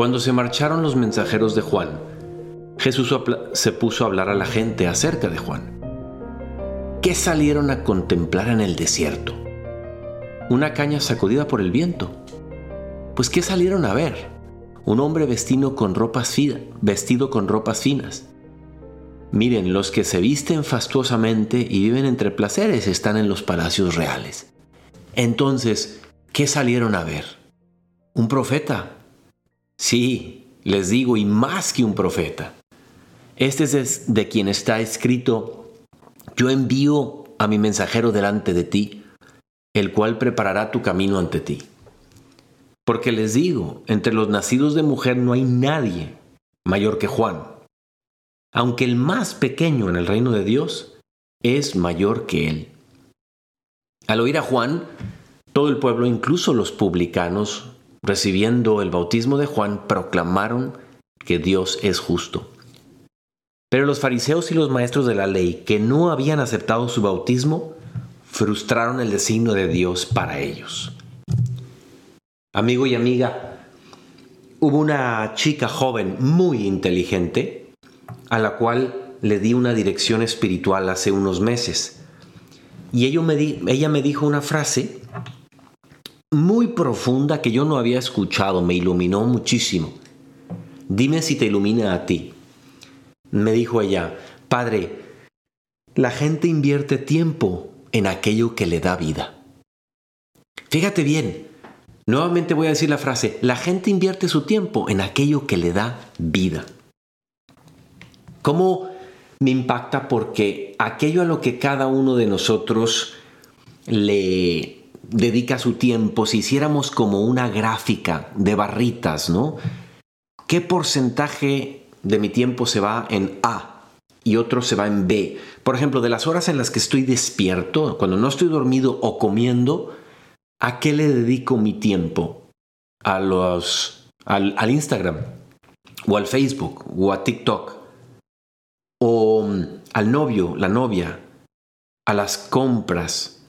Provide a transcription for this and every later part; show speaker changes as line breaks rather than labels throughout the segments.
Cuando se marcharon los mensajeros de Juan, Jesús se puso a hablar a la gente acerca de Juan. ¿Qué salieron a contemplar en el desierto? ¿Una caña sacudida por el viento? Pues ¿qué salieron a ver? Un hombre vestido con ropas, vestido con ropas finas. Miren, los que se visten fastuosamente y viven entre placeres están en los palacios reales. Entonces, ¿qué salieron a ver? ¿Un profeta? Sí, les digo, y más que un profeta. Este es de quien está escrito, yo envío a mi mensajero delante de ti, el cual preparará tu camino ante ti. Porque les digo, entre los nacidos de mujer no hay nadie mayor que Juan, aunque el más pequeño en el reino de Dios es mayor que él. Al oír a Juan, todo el pueblo, incluso los publicanos, recibiendo el bautismo de Juan, proclamaron que Dios es justo. Pero los fariseos y los maestros de la ley, que no habían aceptado su bautismo, frustraron el designio de Dios para ellos. Amigo y amiga, hubo una chica joven muy inteligente a la cual le di una dirección espiritual hace unos meses. Y ella me, ella me dijo una frase muy profunda que yo no había escuchado, me iluminó muchísimo. Dime si te ilumina a ti. Me dijo ella, Padre, la gente invierte tiempo en aquello que le da vida. Fíjate bien, nuevamente voy a decir la frase, la gente invierte su tiempo en aquello que le da vida. ¿Cómo me impacta? Porque aquello a lo que cada uno de nosotros le dedica su tiempo, si hiciéramos como una gráfica de barritas, ¿no? ¿Qué porcentaje de mi tiempo se va en A y otro se va en B? Por ejemplo, de las horas en las que estoy despierto, cuando no estoy dormido o comiendo, ¿a qué le dedico mi tiempo? A los, al, al Instagram, o al Facebook, o a TikTok, o mm, al novio, la novia, a las compras,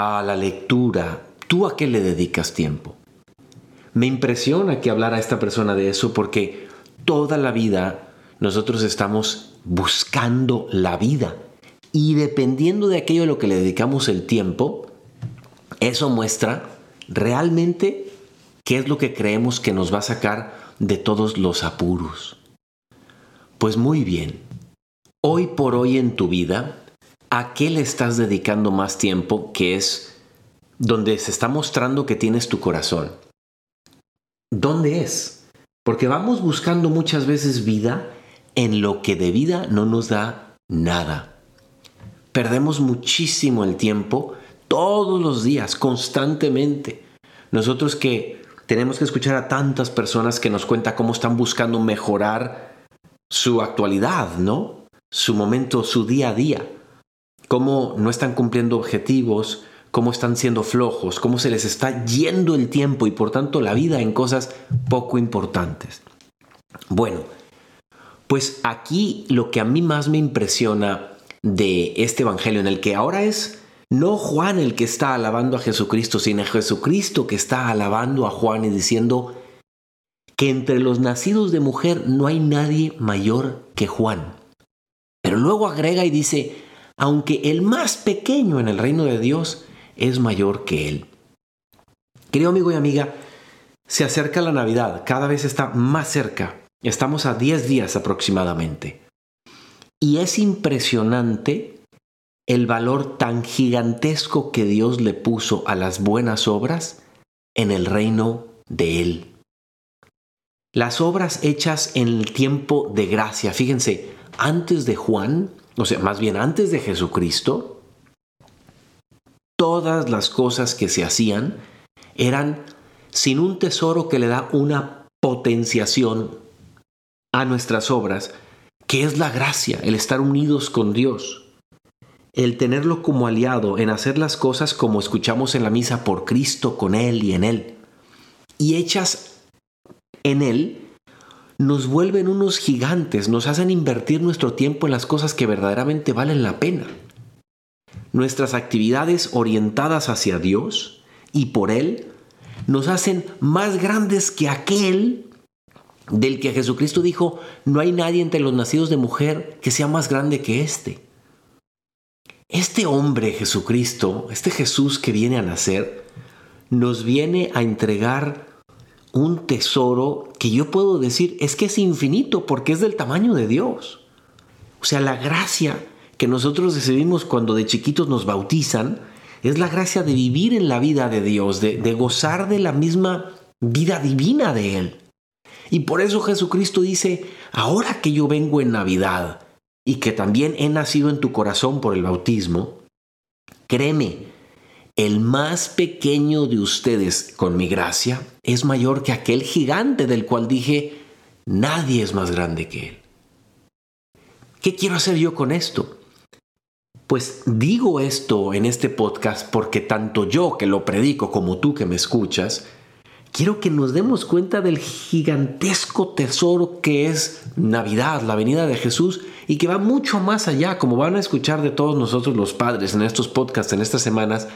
a la lectura, ¿tú a qué le dedicas tiempo? Me impresiona que hablara esta persona de eso porque toda la vida nosotros estamos buscando la vida y dependiendo de aquello a lo que le dedicamos el tiempo, eso muestra realmente qué es lo que creemos que nos va a sacar de todos los apuros. Pues muy bien, hoy por hoy en tu vida, ¿a qué le estás dedicando más tiempo que es donde se está mostrando que tienes tu corazón? ¿Dónde es? Porque vamos buscando muchas veces vida en lo que de vida no nos da nada. Perdemos muchísimo el tiempo todos los días, constantemente. Nosotros que tenemos que escuchar a tantas personas que nos cuentan cómo están buscando mejorar su actualidad, ¿no? Su momento, su día a día cómo no están cumpliendo objetivos, cómo están siendo flojos, cómo se les está yendo el tiempo y por tanto la vida en cosas poco importantes. Bueno, pues aquí lo que a mí más me impresiona de este Evangelio en el que ahora es no Juan el que está alabando a Jesucristo, sino Jesucristo que está alabando a Juan y diciendo que entre los nacidos de mujer no hay nadie mayor que Juan. Pero luego agrega y dice, aunque el más pequeño en el reino de Dios es mayor que él. Querido amigo y amiga, se acerca la Navidad, cada vez está más cerca. Estamos a 10 días aproximadamente. Y es impresionante el valor tan gigantesco que Dios le puso a las buenas obras en el reino de Él. Las obras hechas en el tiempo de gracia, fíjense, antes de Juan, o sea, más bien antes de Jesucristo, todas las cosas que se hacían eran sin un tesoro que le da una potenciación a nuestras obras, que es la gracia, el estar unidos con Dios, el tenerlo como aliado en hacer las cosas como escuchamos en la misa por Cristo, con Él y en Él, y hechas en Él nos vuelven unos gigantes, nos hacen invertir nuestro tiempo en las cosas que verdaderamente valen la pena. nuestras actividades orientadas hacia Dios y por Él nos hacen más grandes que aquel del que Jesucristo dijo, no hay nadie entre los nacidos de mujer que sea más grande que éste. Este hombre Jesucristo, este Jesús que viene a nacer, nos viene a entregar un tesoro que yo puedo decir es que es infinito porque es del tamaño de Dios. O sea, la gracia que nosotros recibimos cuando de chiquitos nos bautizan es la gracia de vivir en la vida de Dios, de, gozar de la misma vida divina de Él. Y por eso Jesucristo dice, ahora que yo vengo en Navidad y que también he nacido en tu corazón por el bautismo, créeme, el más pequeño de ustedes con mi gracia es mayor que aquel gigante del cual dije, nadie es más grande que él. ¿Qué quiero hacer yo con esto? Pues digo esto en este podcast porque tanto yo que lo predico como tú que me escuchas, quiero que nos demos cuenta del gigantesco tesoro que es Navidad, la venida de Jesús, y que va mucho más allá, como van a escuchar de todos nosotros los padres en estos podcasts, en estas semanas,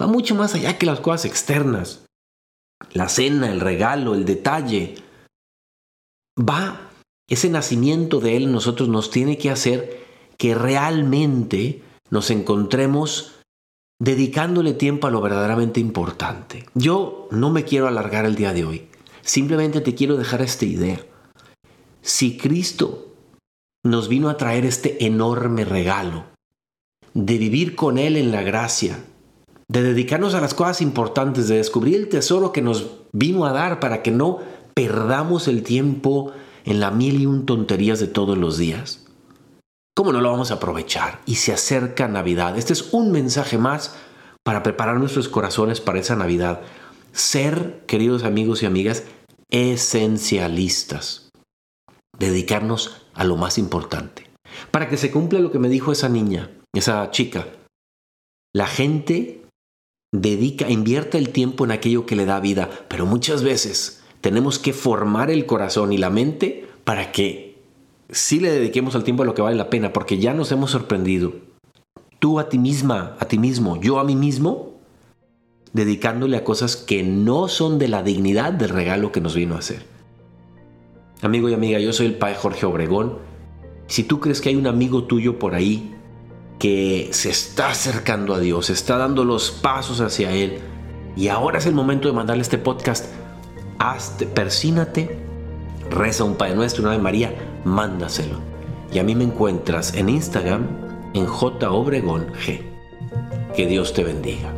va mucho más allá que las cosas externas. La cena, el regalo, el detalle. Va, ese nacimiento de Él nosotros nos tiene que hacer que realmente nos encontremos dedicándole tiempo a lo verdaderamente importante. Yo no me quiero alargar el día de hoy, simplemente te quiero dejar esta idea. Si Cristo nos vino a traer este enorme regalo de vivir con Él en la gracia, de dedicarnos a las cosas importantes, de descubrir el tesoro que nos vino a dar para que no perdamos el tiempo en la mil y un tonterías de todos los días. ¿Cómo no lo vamos a aprovechar? Y se acerca Navidad. Este es un mensaje más para preparar nuestros corazones para esa Navidad. Ser, queridos amigos y amigas, esencialistas. Dedicarnos a lo más importante. Para que se cumpla lo que me dijo esa niña, esa chica. La gente dedica, invierte el tiempo en aquello que le da vida, pero muchas veces tenemos que formar el corazón y la mente para que sí le dediquemos al tiempo a lo que vale la pena, porque ya nos hemos sorprendido. Tú a ti misma, a ti mismo, yo a mí mismo, dedicándole a cosas que no son de la dignidad del regalo que nos vino a hacer. Amigo y amiga, yo soy el Padre Jorge Obregón. Si tú crees que hay un amigo tuyo por ahí que se está acercando a Dios, está dando los pasos hacia Él, y ahora es el momento de mandarle este podcast, hazte, persínate, reza un Padre Nuestro, una Ave María, mándaselo. Y a mí me encuentras en Instagram en J Obregón G. Que Dios te bendiga.